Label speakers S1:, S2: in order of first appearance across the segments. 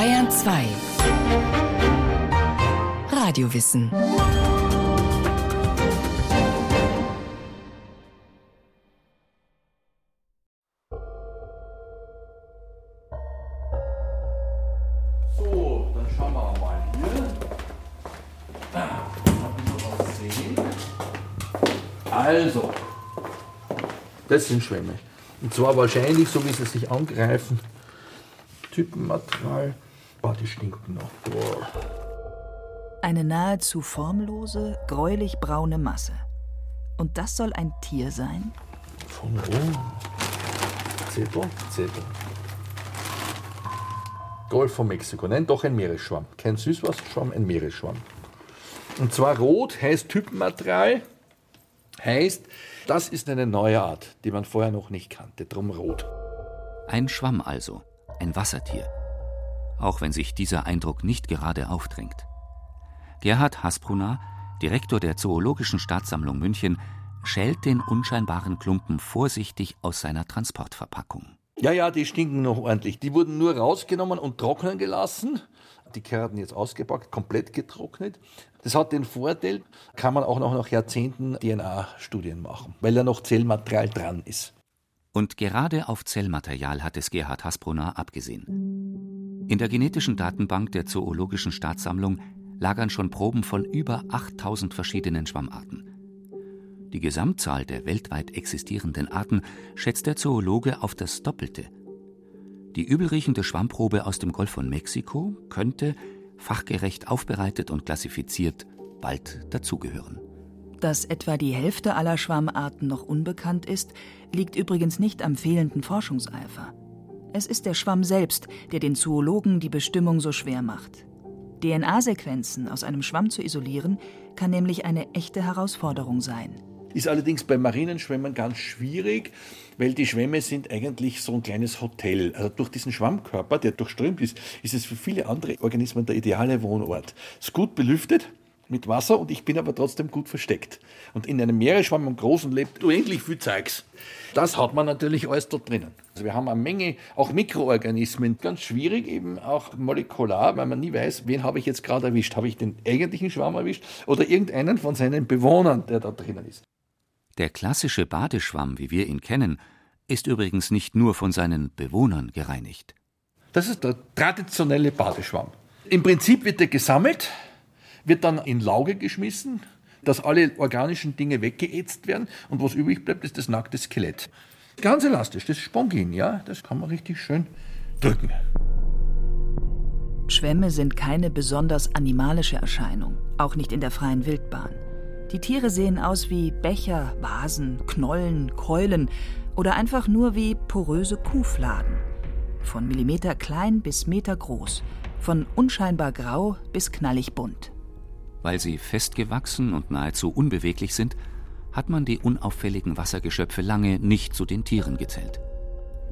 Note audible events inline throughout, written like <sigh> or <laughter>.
S1: Bayern 2 Radiowissen
S2: So, dann schauen wir mal hier. Ich noch was sehen. Also, das sind Schwämme. Und zwar wahrscheinlich, so wie sie sich angreifen, Typenmaterial. Boah, die stinken noch. Boah.
S3: Eine nahezu formlose, gräulich-braune Masse. Und das soll ein Tier sein?
S2: Von wo? Zettel, Zettel. Golf von Mexiko. Nein, doch ein Meeresschwamm. Kein Süßwasserschwamm, ein Meeresschwamm. Und zwar rot heißt Typenmaterial, heißt, das ist eine neue Art, die man vorher noch nicht kannte, drum rot.
S4: Ein Schwamm also, ein Wassertier. Auch wenn sich dieser Eindruck nicht gerade aufdrängt. Gerhard Hasbrunner, Direktor der Zoologischen Staatssammlung München, schält den unscheinbaren Klumpen vorsichtig aus seiner Transportverpackung.
S2: Ja, ja, die stinken noch ordentlich. Die wurden nur rausgenommen und trocknen gelassen. Die Kerden jetzt ausgepackt, komplett getrocknet. Das hat den Vorteil, kann man auch noch nach Jahrzehnten DNA-Studien machen, weil da noch Zellmaterial dran ist.
S4: Und gerade auf Zellmaterial hat es Gerhard Hasbrunner abgesehen. In der genetischen Datenbank der Zoologischen Staatssammlung lagern schon Proben von über 8000 verschiedenen Schwammarten. Die Gesamtzahl der weltweit existierenden Arten schätzt der Zoologe auf das Doppelte. Die übelriechende Schwammprobe aus dem Golf von Mexiko könnte, fachgerecht aufbereitet und klassifiziert, bald dazugehören.
S3: Dass etwa die Hälfte aller Schwammarten noch unbekannt ist, liegt übrigens nicht am fehlenden Forschungseifer. Es ist der Schwamm selbst, der den Zoologen die Bestimmung so schwer macht. DNA-Sequenzen aus einem Schwamm zu isolieren, kann nämlich eine echte Herausforderung sein.
S2: Ist allerdings bei Marinenschwämmen ganz schwierig, weil die Schwämme sind eigentlich so ein kleines Hotel. Also durch diesen Schwammkörper, der durchströmt ist, ist es für viele andere Organismen der ideale Wohnort. Es ist gut belüftet mit Wasser und ich bin aber trotzdem gut versteckt. Und in einem Meeresschwamm im Großen lebt unendlich viel Zeugs. Das hat man natürlich alles dort drinnen. Also wir haben eine Menge, auch Mikroorganismen, ganz schwierig eben auch molekular, weil man nie weiß, wen habe ich jetzt gerade erwischt. Habe ich den eigentlichen Schwamm erwischt oder irgendeinen von seinen Bewohnern, der da drinnen ist.
S4: Der klassische Badeschwamm, wie wir ihn kennen, ist übrigens nicht nur von seinen Bewohnern gereinigt.
S2: Das ist der traditionelle Badeschwamm. Im Prinzip wird er gesammelt, wird dann in Lauge geschmissen, dass alle organischen Dinge weggeätzt werden und was übrig bleibt, ist das nackte Skelett. Ganz elastisch, das Spongin, ja, das kann man richtig schön drücken.
S3: Schwämme sind keine besonders animalische Erscheinung, auch nicht in der freien Wildbahn. Die Tiere sehen aus wie Becher, Vasen, Knollen, Keulen oder einfach nur wie poröse Kuhfladen. Von Millimeter klein bis Meter groß, von unscheinbar grau bis knallig bunt.
S4: Weil sie festgewachsen und nahezu unbeweglich sind, hat man die unauffälligen Wassergeschöpfe lange nicht zu den Tieren gezählt.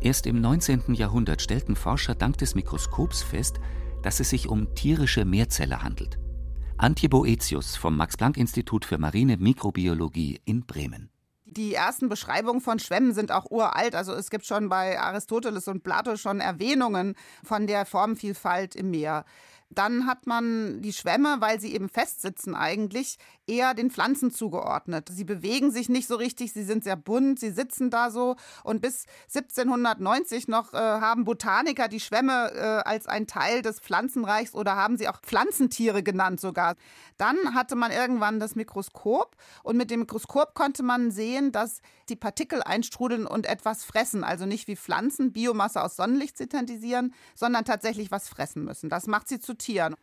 S4: Erst im 19. Jahrhundert stellten Forscher dank des Mikroskops fest, dass es sich um tierische Meerzeller handelt. Antje Boetius vom Max-Planck-Institut für Marine Mikrobiologie in Bremen.
S5: Die ersten Beschreibungen von Schwämmen sind auch uralt. Also es gibt schon bei Aristoteles und Plato schon Erwähnungen von der Formvielfalt im Meer. Dann hat man die Schwämme, weil sie eben festsitzen eigentlich, eher den Pflanzen zugeordnet. Sie bewegen sich nicht so richtig, sie sind sehr bunt, sie sitzen da so. Und bis 1790 noch äh, haben Botaniker die Schwämme äh, als ein Teil des Pflanzenreichs oder haben sie auch Pflanzentiere genannt sogar. Dann hatte man irgendwann das Mikroskop und mit dem Mikroskop konnte man sehen, dass die Partikel einstrudeln und etwas fressen. Also nicht wie Pflanzen Biomasse aus Sonnenlicht synthetisieren, sondern tatsächlich was fressen müssen. Das macht sie zu Tieren.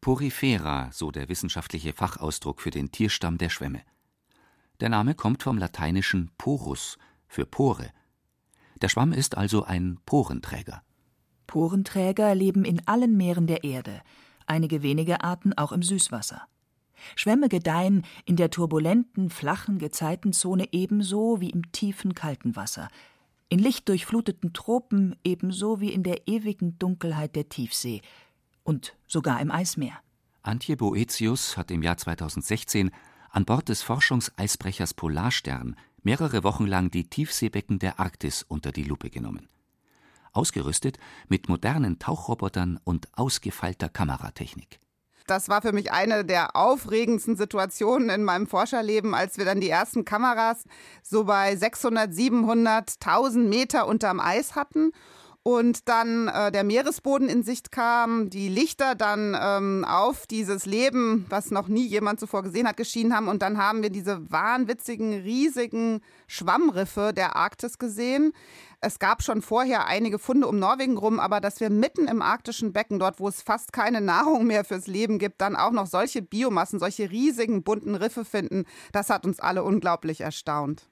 S4: Porifera, so der wissenschaftliche Fachausdruck für den Tierstamm der Schwämme. Der Name kommt vom lateinischen porus für Pore. Der Schwamm ist also ein Porenträger.
S3: Porenträger leben in allen Meeren der Erde, einige wenige Arten auch im Süßwasser. Schwämme gedeihen in der turbulenten, flachen Gezeitenzone ebenso wie im tiefen, kalten Wasser, in lichtdurchfluteten Tropen ebenso wie in der ewigen Dunkelheit der Tiefsee und sogar im Eismeer.
S4: Antje Boetius hat im Jahr 2016 an Bord des ausgerüstet mit modernen Tauchrobotern und ausgefeilter Kameratechnik.
S5: Das war für mich eine der aufregendsten Situationen in meinem Forscherleben, als wir dann die ersten Kameras so bei 600, 700, 1000 Meter unterm Eis hatten und dann äh, der Meeresboden in Sicht kam, die Lichter dann ähm, auf dieses Leben, was noch nie jemand zuvor gesehen hat, geschienen haben und dann haben wir diese wahnwitzigen, riesigen Schwammriffe der Arktis gesehen. Es gab schon vorher einige Funde um Norwegen rum, aber dass wir mitten im arktischen Becken, dort wo es fast keine <laughs> Nahrung mehr fürs Leben gibt, dann auch noch solche Biomassen, solche riesigen bunten Riffe finden, das hat uns alle unglaublich erstaunt.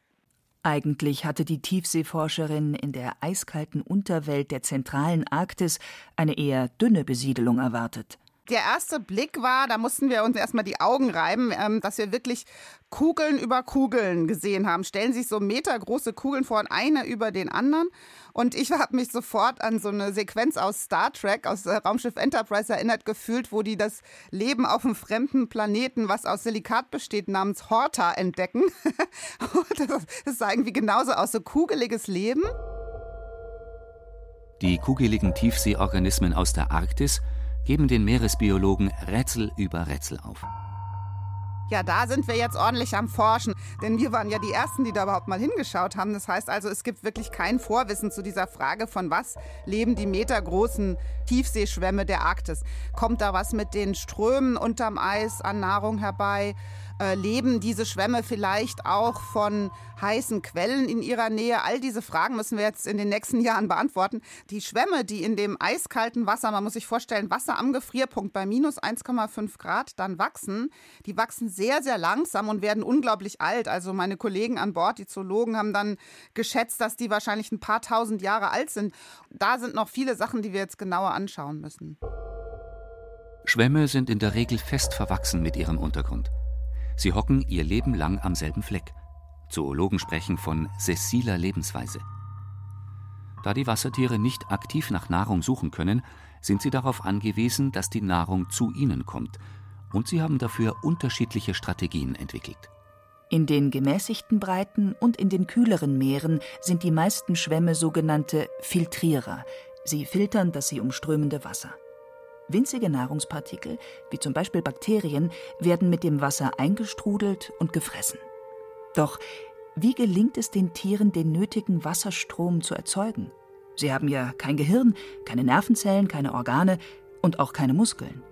S3: Eigentlich hatte die Tiefseeforscherin in der eiskalten Unterwelt der zentralen Arktis eine eher dünne Besiedelung erwartet.
S5: Der erste Blick war, da mussten wir uns erstmal die Augen reiben, ähm, dass wir wirklich Kugeln über Kugeln gesehen haben. Stellen sich so metergroße Kugeln vor, eine über den anderen. Und ich <laughs> habe mich sofort an so eine Sequenz aus Star Trek, aus äh, Raumschiff Enterprise erinnert gefühlt, wo die das Leben auf einem fremden Planeten, was aus Silikat besteht, namens Horta entdecken. <laughs> das sah irgendwie genauso aus, so kugeliges Leben.
S4: Die kugeligen Tiefseeorganismen aus der Arktis geben den Meeresbiologen Rätsel über Rätsel auf.
S5: Ja, da sind wir jetzt ordentlich am Forschen, denn wir waren ja die Ersten, die da überhaupt mal hingeschaut haben. Das heißt also, es gibt wirklich kein Vorwissen zu dieser Frage, von was leben die metergroßen Tiefseeschwämme der Arktis. Kommt da was mit den Strömen unterm Eis an Nahrung herbei? Äh, leben diese Schwämme vielleicht auch von heißen Quellen in ihrer Nähe? All diese Fragen müssen wir jetzt in den nächsten Jahren beantworten. Die Schwämme, die in dem eiskalten Wasser, man muss sich vorstellen, Wasser am Gefrierpunkt bei minus 1,5 Grad dann wachsen, die wachsen sehr, sehr langsam und werden unglaublich alt. Also meine Kollegen an Bord, die Zoologen, haben dann geschätzt, dass die wahrscheinlich ein paar tausend Jahre alt sind. Da sind noch viele Sachen, die wir jetzt genauer anschauen müssen.
S4: Schwämme sind in der Regel fest verwachsen mit ihrem Untergrund. Sie hocken ihr Leben lang am selben Fleck. Zoologen sprechen von sessiler Lebensweise. Da die Wassertiere nicht aktiv nach Nahrung suchen können, sind sie darauf angewiesen, dass die Nahrung zu ihnen kommt, und sie haben dafür unterschiedliche Strategien entwickelt.
S3: In den gemäßigten Breiten und in den kühleren Meeren sind die meisten Schwämme sogenannte Filtrierer. Sie filtern das sie umströmende Wasser. Winzige Nahrungspartikel, wie zum Beispiel Bakterien, werden mit dem Wasser eingestrudelt und gefressen. Doch wie gelingt es den Tieren, den nötigen Wasserstrom zu erzeugen? Sie haben ja kein Gehirn, keine Nervenzellen, keine Organe und auch keine Muskeln.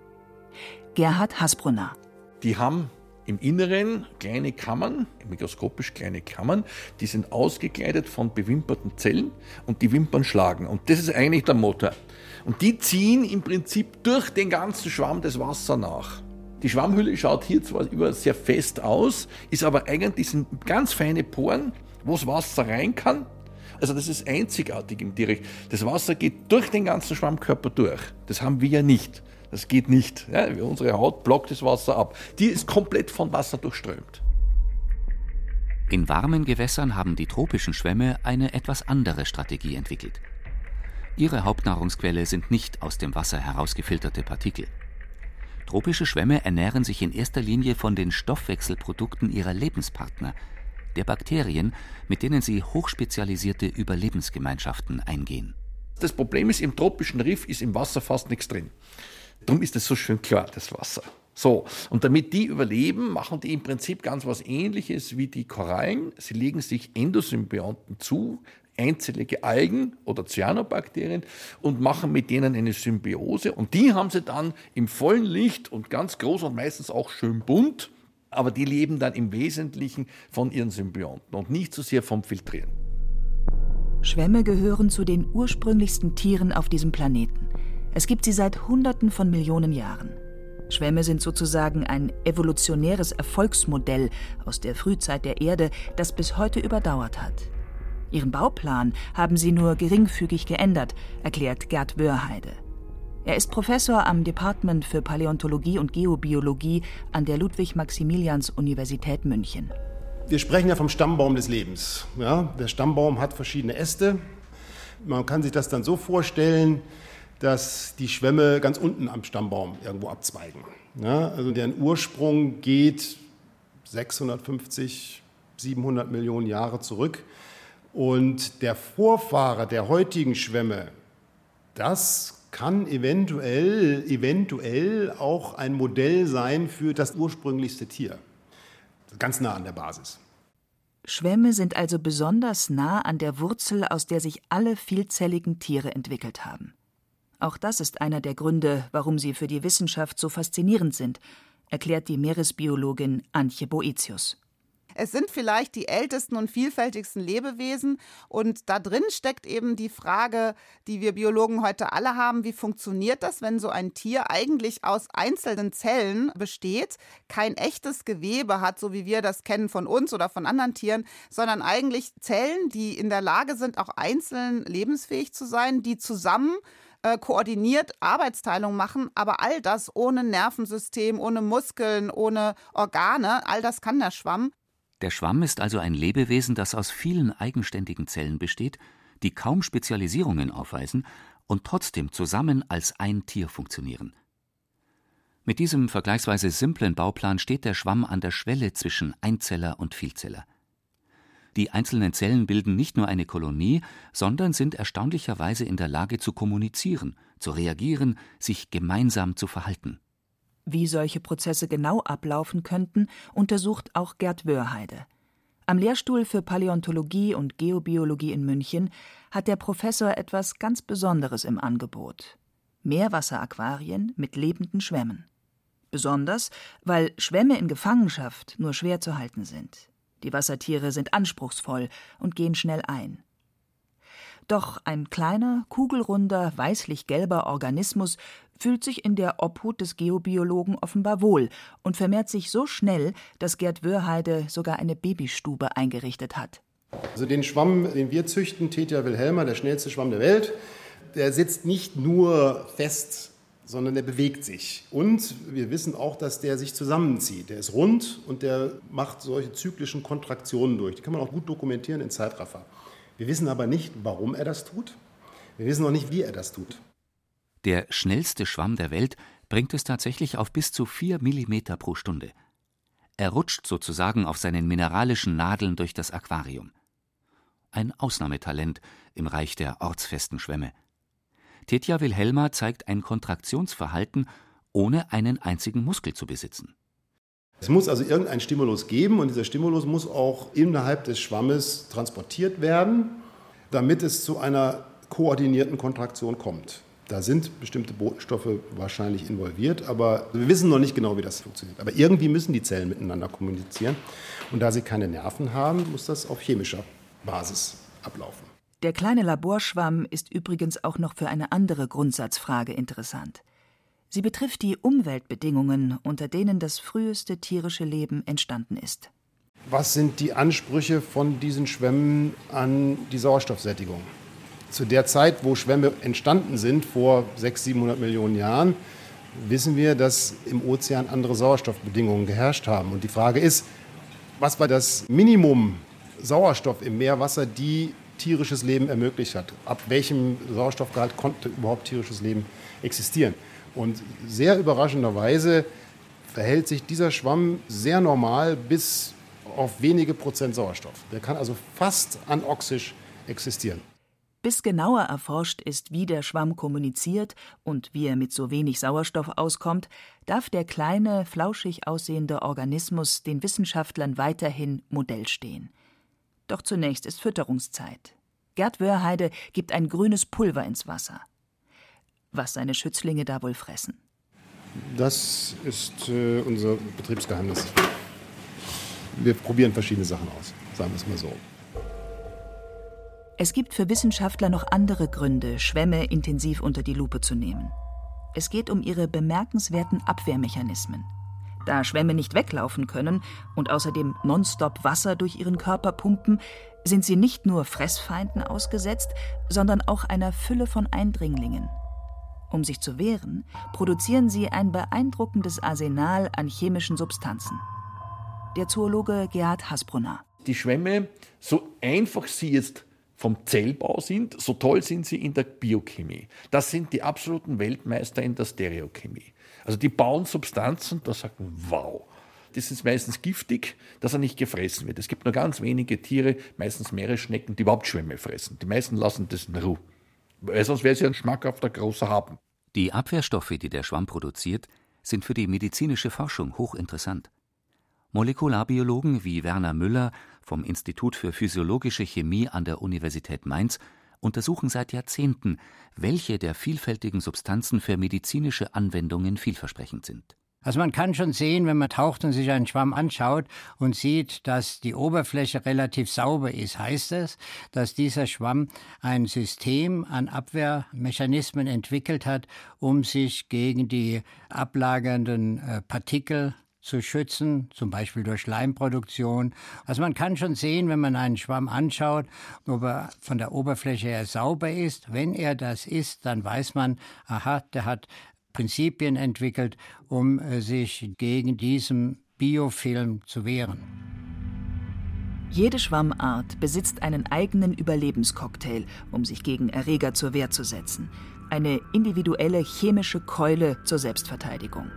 S3: Gerhard Hasbrunner.
S2: Die haben im Inneren kleine Kammern, mikroskopisch kleine Kammern, die sind ausgekleidet von bewimperten Zellen und die Wimpern schlagen. Und das ist eigentlich der Motor. Und die ziehen im Prinzip durch den ganzen Schwamm das Wasser nach. Die Schwammhülle schaut hier zwar über sehr fest aus, ist aber eigentlich sind ganz feine Poren, wo das Wasser rein kann. Also das ist einzigartig im Direkt. Das Wasser geht durch den ganzen Schwammkörper durch. Das haben wir ja nicht. Das geht nicht. Ja, unsere Haut blockt das Wasser ab. Die ist komplett von Wasser durchströmt.
S4: In warmen Gewässern haben die tropischen Schwämme eine etwas andere Strategie entwickelt. Ihre Hauptnahrungsquelle sind nicht aus dem Wasser herausgefilterte Partikel. Tropische Schwämme ernähren sich in erster Linie von den Stoffwechselprodukten ihrer Lebenspartner, der Bakterien, mit denen sie hochspezialisierte Überlebensgemeinschaften eingehen.
S2: Das Problem ist, im tropischen Riff ist im Wasser fast nichts drin. Darum ist es so schön klar, das Wasser. So, und damit die überleben, machen die im Prinzip ganz was ähnliches wie die Korallen. Sie legen sich Endosymbionten zu, einzellige Algen oder Cyanobakterien und machen mit denen eine Symbiose. Und die haben sie dann im vollen Licht und ganz groß und meistens auch schön bunt, aber die leben dann im Wesentlichen von ihren Symbionten und nicht so sehr vom Filtrieren.
S3: Schwämme gehören zu den ursprünglichsten Tieren auf diesem Planeten. Es gibt sie seit Hunderten von Millionen Jahren. Schwämme sind sozusagen ein evolutionäres Erfolgsmodell aus der Frühzeit der Erde, das bis heute überdauert hat. Ihren Bauplan haben sie nur geringfügig geändert, erklärt Gerd Wörheide. Er ist Professor am Department für Paläontologie und Geobiologie an der Ludwig-Maximilians-Universität München.
S1: Wir sprechen ja vom Stammbaum des Lebens. Ja, der Stammbaum hat verschiedene Äste. Man kann sich das dann so vorstellen, dass die Schwämme ganz unten am Stammbaum irgendwo abzweigen. Ja, also deren Ursprung geht 650, 700 Millionen Jahre zurück Und der Vorfahre der heutigen Schwämme, das kann eventuell, eventuell auch ein Modell sein für das ursprünglichste Tier. Ganz nah an der Basis.
S3: Schwämme sind also besonders nah an der Wurzel, aus der sich alle vielzelligen Tiere entwickelt haben. Auch das ist einer der Gründe, warum sie für die Wissenschaft so faszinierend sind, erklärt die Meeresbiologin Antje Boetius.
S5: Es sind vielleicht die ältesten und vielfältigsten Lebewesen und da drin steckt eben die Frage, die wir Biologen heute alle haben, wie funktioniert das, wenn so ein Tier eigentlich aus einzelnen Zellen besteht, kein echtes Gewebe hat, so wie wir das kennen von uns oder von anderen Tieren, sondern eigentlich Zellen, die in der Lage sind, auch einzeln lebensfähig zu sein, die zusammen äh, koordiniert Arbeitsteilung machen, aber all das ohne Nervensystem, ohne Muskeln, ohne Organe, all das kann der Schwamm.
S4: Der Schwamm ist also ein Lebewesen, das aus vielen eigenständigen Zellen besteht, die kaum Spezialisierungen aufweisen und trotzdem zusammen als ein Tier funktionieren. Mit diesem vergleichsweise simplen Bauplan steht der Schwamm an der Schwelle zwischen Einzeller und Vielzeller. Die einzelnen Zellen bilden nicht nur eine Kolonie, sondern sind erstaunlicherweise in der Lage zu kommunizieren, zu reagieren, sich gemeinsam zu verhalten.
S3: Wie solche Prozesse genau ablaufen könnten, untersucht auch Gerd Wörheide. Am Lehrstuhl für Paläontologie und Geobiologie in München hat der Professor etwas ganz Besonderes im Angebot: Meerwasseraquarien mit lebenden Schwämmen. Besonders, weil Schwämme in Gefangenschaft nur schwer zu halten sind. Die Wassertiere sind anspruchsvoll und gehen schnell ein. Doch ein kleiner, kugelrunder, weißlich-gelber Organismus fühlt sich in der Obhut des Geobiologen offenbar wohl und vermehrt sich so schnell, dass Gerd Wörheide sogar eine Babystube eingerichtet hat.
S1: Also den Schwamm, den wir züchten, Tetia wilhelma, der schnellste Schwamm der Welt, der sitzt nicht nur fest, sondern der bewegt sich. Und wir wissen auch, dass der sich zusammenzieht. Der ist rund und der macht solche zyklischen Kontraktionen durch. Die kann man auch gut dokumentieren in Zeitraffer. Wir wissen aber nicht, warum er das tut. Wir wissen auch nicht, wie er das tut.
S4: Der schnellste Schwamm der Welt bringt es tatsächlich auf bis zu vier Millimeter pro Stunde. Er rutscht sozusagen auf seinen mineralischen Nadeln durch das Aquarium. Ein Ausnahmetalent im Reich der ortsfesten Schwämme. Tetja Wilhelma zeigt ein Kontraktionsverhalten, ohne einen einzigen Muskel zu besitzen.
S1: Es muss also irgendeinen Stimulus geben und dieser Stimulus muss auch innerhalb des Schwammes transportiert werden, damit es zu einer koordinierten Kontraktion kommt. Da sind bestimmte Botenstoffe wahrscheinlich involviert, aber wir wissen noch nicht genau, wie das funktioniert. Aber irgendwie müssen die Zellen miteinander kommunizieren. Und da sie keine Nerven haben, muss das auf chemischer Basis ablaufen.
S3: Der kleine Laborschwamm ist übrigens auch noch für eine andere Grundsatzfrage interessant. Sie betrifft die Umweltbedingungen, unter denen das früheste tierische Leben entstanden ist.
S1: Was sind die Ansprüche von diesen Schwämmen an die Sauerstoffsättigung? zu der Zeit, wo Schwämme entstanden sind, vor 600, 700 Millionen Jahren, wissen wir, dass im Ozean andere Sauerstoffbedingungen geherrscht haben. Und die Frage ist, was war das Minimum Sauerstoff im Meerwasser, die tierisches Leben ermöglicht hat? Ab welchem Sauerstoffgehalt konnte überhaupt tierisches Leben existieren? Und sehr überraschenderweise verhält sich dieser Schwamm sehr normal bis auf wenige Prozent Sauerstoff. Der kann also fast anoxisch existieren.
S3: Bis genauer erforscht ist, wie der Schwamm kommuniziert und wie er mit so wenig Sauerstoff auskommt, darf der kleine, flauschig aussehende Organismus den Wissenschaftlern weiterhin Modell stehen. Doch zunächst ist Fütterungszeit. Gerd Wörheide gibt ein grünes Pulver ins Wasser. Was seine Schützlinge da wohl fressen?
S1: Das ist äh, unser Betriebsgeheimnis. Wir probieren verschiedene Sachen aus, sagen wir es mal so.
S3: Es gibt für Wissenschaftler noch andere Gründe, Schwämme intensiv unter die Lupe zu nehmen. Es geht um ihre bemerkenswerten Abwehrmechanismen. Da Schwämme nicht weglaufen können und außerdem nonstop Wasser durch ihren Körper pumpen, sind sie nicht nur Fressfeinden ausgesetzt, sondern auch einer Fülle von Eindringlingen. Um sich zu wehren, produzieren sie ein beeindruckendes Arsenal an chemischen Substanzen. Der Zoologe Gerhard Hasbrunner.
S2: Die Schwämme, so einfach sie jetzt vom Zellbau sind, so toll sind sie in der Biochemie. Das sind die absoluten Weltmeister in der Stereochemie. Also die bauen Substanzen, da sagt man, wow. das ist meistens giftig, dass er nicht gefressen wird. Es gibt nur ganz wenige Tiere, meistens Meeresschnecken, die überhaupt Schwämme fressen. Die meisten lassen das in Ruhe. Weil sonst wäre es ja ein schmackhafter großer Happen.
S4: Die Abwehrstoffe, die der Schwamm produziert, sind für die medizinische Forschung hochinteressant. Molekularbiologen wie Werner Müller vom Institut für Physiologische Chemie an der Universität Mainz untersuchen seit Jahrzehnten, welche der vielfältigen Substanzen für medizinische Anwendungen vielversprechend sind.
S6: Also man kann schon sehen, wenn man taucht und sich einen Schwamm anschaut und sieht, dass die Oberfläche relativ sauber ist, heißt es, dass dieser Schwamm ein System an Abwehrmechanismen entwickelt hat, um sich gegen die ablagernden äh, Partikel zu schützen, zum Beispiel durch Schleimproduktion. Also man kann schon sehen, wenn man einen Schwamm anschaut, ob er von der Oberfläche her sauber ist. Wenn er das ist, dann weiß man, aha, der hat Prinzipien entwickelt, um äh, sich gegen diesen Biofilm zu wehren.
S3: Jede Schwammart besitzt einen eigenen Überlebenscocktail, um sich gegen Erreger zur Wehr zu setzen. Eine individuelle chemische Keule zur Selbstverteidigung.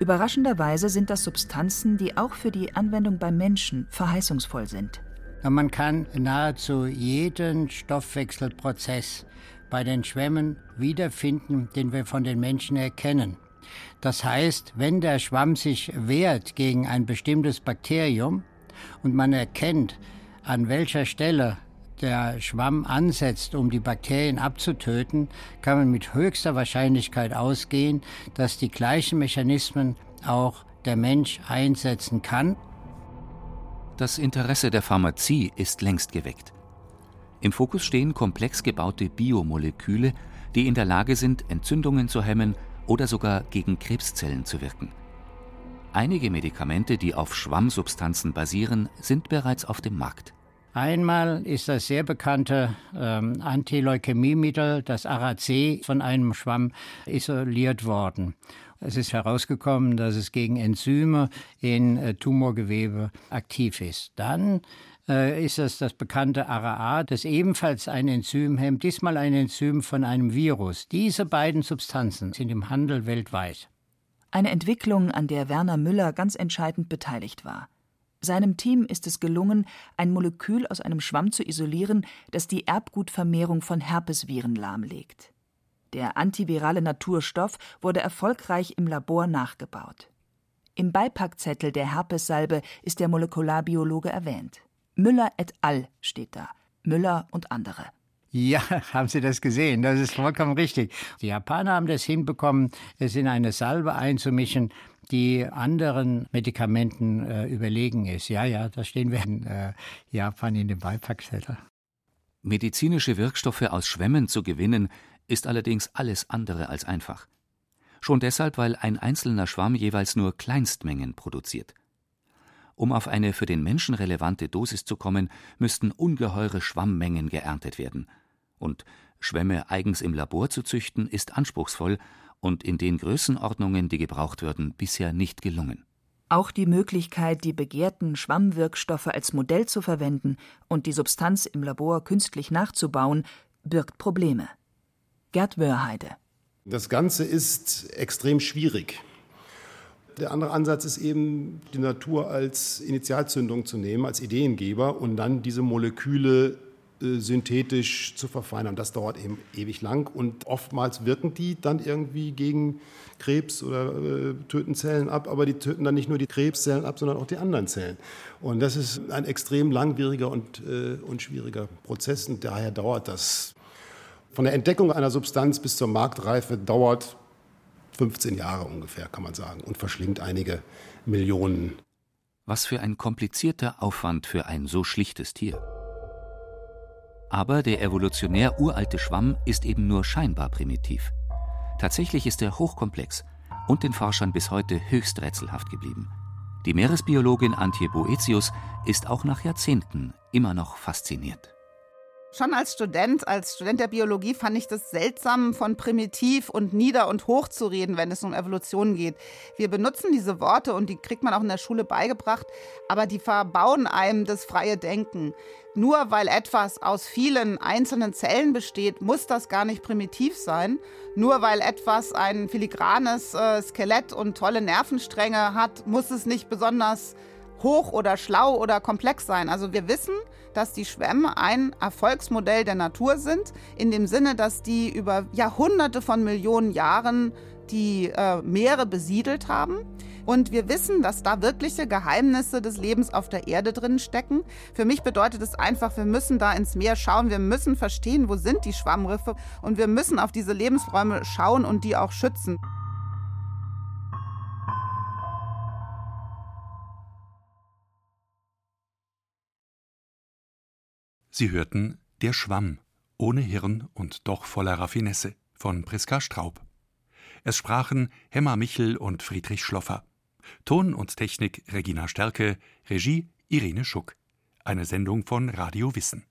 S3: Überraschenderweise sind das Substanzen, die auch für die Anwendung beim Menschen verheißungsvoll sind.
S6: Man kann nahezu jeden Stoffwechselprozess bei den Schwämmen wiederfinden, den wir von den Menschen erkennen. Das heißt, wenn der Schwamm sich wehrt gegen ein bestimmtes Bakterium und man erkennt, an welcher Stelle der Schwamm ansetzt, um die Bakterien abzutöten, kann man mit höchster Wahrscheinlichkeit ausgehen, dass die gleichen Mechanismen auch der Mensch einsetzen kann.
S4: Das Interesse der Pharmazie ist längst geweckt. Im Fokus stehen komplex gebaute Biomoleküle, die in der Lage sind, Entzündungen zu hemmen oder sogar gegen Krebszellen zu wirken. Einige Medikamente, die auf Schwammsubstanzen basieren, sind bereits auf dem Markt.
S6: Einmal ist das sehr bekannte ähm, Antileukämiemittel, das Arac, von einem Schwamm isoliert worden. Es ist herausgekommen, dass es gegen Enzyme in äh, Tumorgewebe aktiv ist. Dann äh, ist es das bekannte ARA, das ebenfalls ein Enzym hemmt, diesmal ein Enzym von einem Virus. Diese beiden Substanzen sind im Handel weltweit.
S3: Eine Entwicklung, an der Werner Müller ganz entscheidend beteiligt war. Seinem Team ist es gelungen, ein Molekül aus einem Schwamm zu isolieren, das die Erbgutvermehrung von Herpesviren lahmlegt. Der antivirale Naturstoff wurde erfolgreich im Labor nachgebaut. Im Beipackzettel der Herpessalbe ist der Molekularbiologe erwähnt. Müller et al. steht da. Müller und andere.
S6: Ja, <laughs> haben Sie das gesehen? Das ist vollkommen richtig. Die Japaner haben das hinbekommen, es in eine Salbe einzumischen, die anderen Medikamenten äh, überlegen ist. Ja, ja, da stehen wir in äh, Japan in dem Beipackzettel.
S4: Medizinische Wirkstoffe aus Schwämmen zu gewinnen, ist allerdings alles andere als einfach. Schon deshalb, weil ein einzelner Schwamm jeweils nur Kleinstmengen produziert. Um auf eine für den Menschen relevante Dosis zu kommen, müssten ungeheure Schwammmengen geerntet werden. Und Schwämme eigens im Labor zu züchten, ist anspruchsvoll und in den Größenordnungen, die gebraucht würden, bisher nicht gelungen.
S3: Auch die Möglichkeit, die begehrten Schwammwirkstoffe als Modell zu verwenden und die Substanz im Labor künstlich nachzubauen, birgt Probleme. Gerd Wörheide.
S1: Das Ganze ist extrem schwierig. Der andere Ansatz ist eben, die Natur als Initialzündung zu nehmen, als Ideengeber und dann diese Moleküle äh, synthetisch zu verfeinern. Das dauert eben ewig lang und oftmals wirken die dann irgendwie gegen Krebs oder äh, töten Zellen ab, aber die töten dann nicht nur die Krebszellen ab, sondern auch die anderen Zellen. Und das ist ein extrem langwieriger und, äh, und schwieriger Prozess und daher dauert das. Von der Entdeckung einer Substanz bis zur Marktreife dauert 15 Jahre ungefähr, kann man sagen, und verschlingt einige Millionen.
S4: Was für ein komplizierter Aufwand für ein so schlichtes Tier. Aber der evolutionär uralte Schwamm ist eben nur scheinbar primitiv. Tatsächlich ist er hochkomplex und den Forschern bis heute höchst rätselhaft geblieben. Die Meeresbiologin Antje Boetius ist auch nach Jahrzehnten immer noch fasziniert.
S5: Schon als Student, als Student der Biologie fand ich das seltsam, von primitiv und nieder und hoch zu reden, wenn es um Evolution geht. Wir benutzen diese Worte und die kriegt man auch in der Schule beigebracht, aber die verbauen einem das freie Denken. Nur weil etwas aus vielen einzelnen Zellen besteht, muss das gar nicht primitiv sein. Nur weil etwas ein filigranes äh, Skelett und tolle Nervenstränge hat, muss es nicht besonders hoch oder schlau oder komplex sein. Also wir wissen, dass die Schwämme ein Erfolgsmodell der Natur sind, in dem Sinne, dass die über Jahrhunderte von Millionen Jahren die äh, Meere besiedelt haben. Und wir wissen, dass da wirkliche Geheimnisse des Lebens auf der Erde drin stecken. Für mich bedeutet es einfach, wir müssen da ins Meer schauen, wir müssen verstehen, wo sind die Schwammriffe und wir müssen auf diese Lebensräume schauen und die auch schützen.
S7: Sie hörten Der Schwamm, ohne Hirn und doch voller Raffinesse von Priska Straub. Es sprachen Hemmer Michel und Friedrich Schloffer. Ton und Technik Regina Stärke, Regie Irene Schuck. Eine Sendung von Radio Wissen.